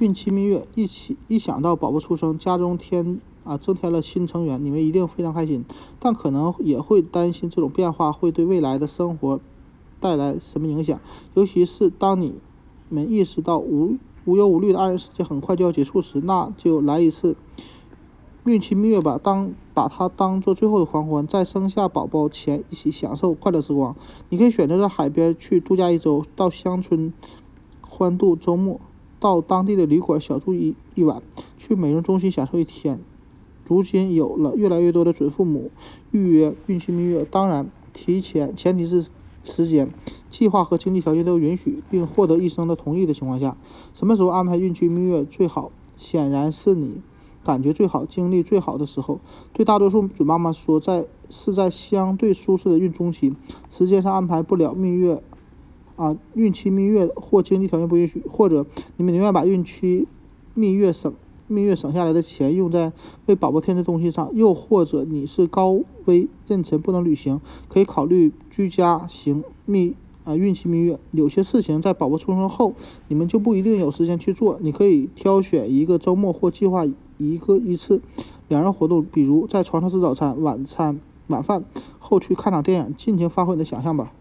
孕期蜜月，一起一想到宝宝出生，家中添啊增添了新成员，你们一定非常开心，但可能也会担心这种变化会对未来的生活带来什么影响，尤其是当你们意识到无无忧无虑的二人世界很快就要结束时，那就来一次孕期蜜月吧，当把它当做最后的狂欢，在生下宝宝前一起享受快乐时光。你可以选择在海边去度假一周，到乡村欢度周末，到当地的旅馆小住一一晚，去美容中心享受一天。如今有了越来越多的准父母预约孕期蜜月，当然提前前提是时间、计划和经济条件都允许，并获得医生的同意的情况下。什么时候安排孕期蜜月最好？显然是你感觉最好、精力最好的时候。对大多数准妈妈说，在是在相对舒适的孕中期，时间上安排不了蜜月啊，孕期蜜月或经济条件不允许，或者你们宁愿把孕期蜜月省。蜜月省下来的钱用在为宝宝添置东西上，又或者你是高危妊娠不能旅行，可以考虑居家型蜜啊孕期蜜月。有些事情在宝宝出生后，你们就不一定有时间去做。你可以挑选一个周末或计划一个一次两人活动，比如在床上吃早餐、晚餐、晚饭后去看场电影，尽情发挥你的想象吧。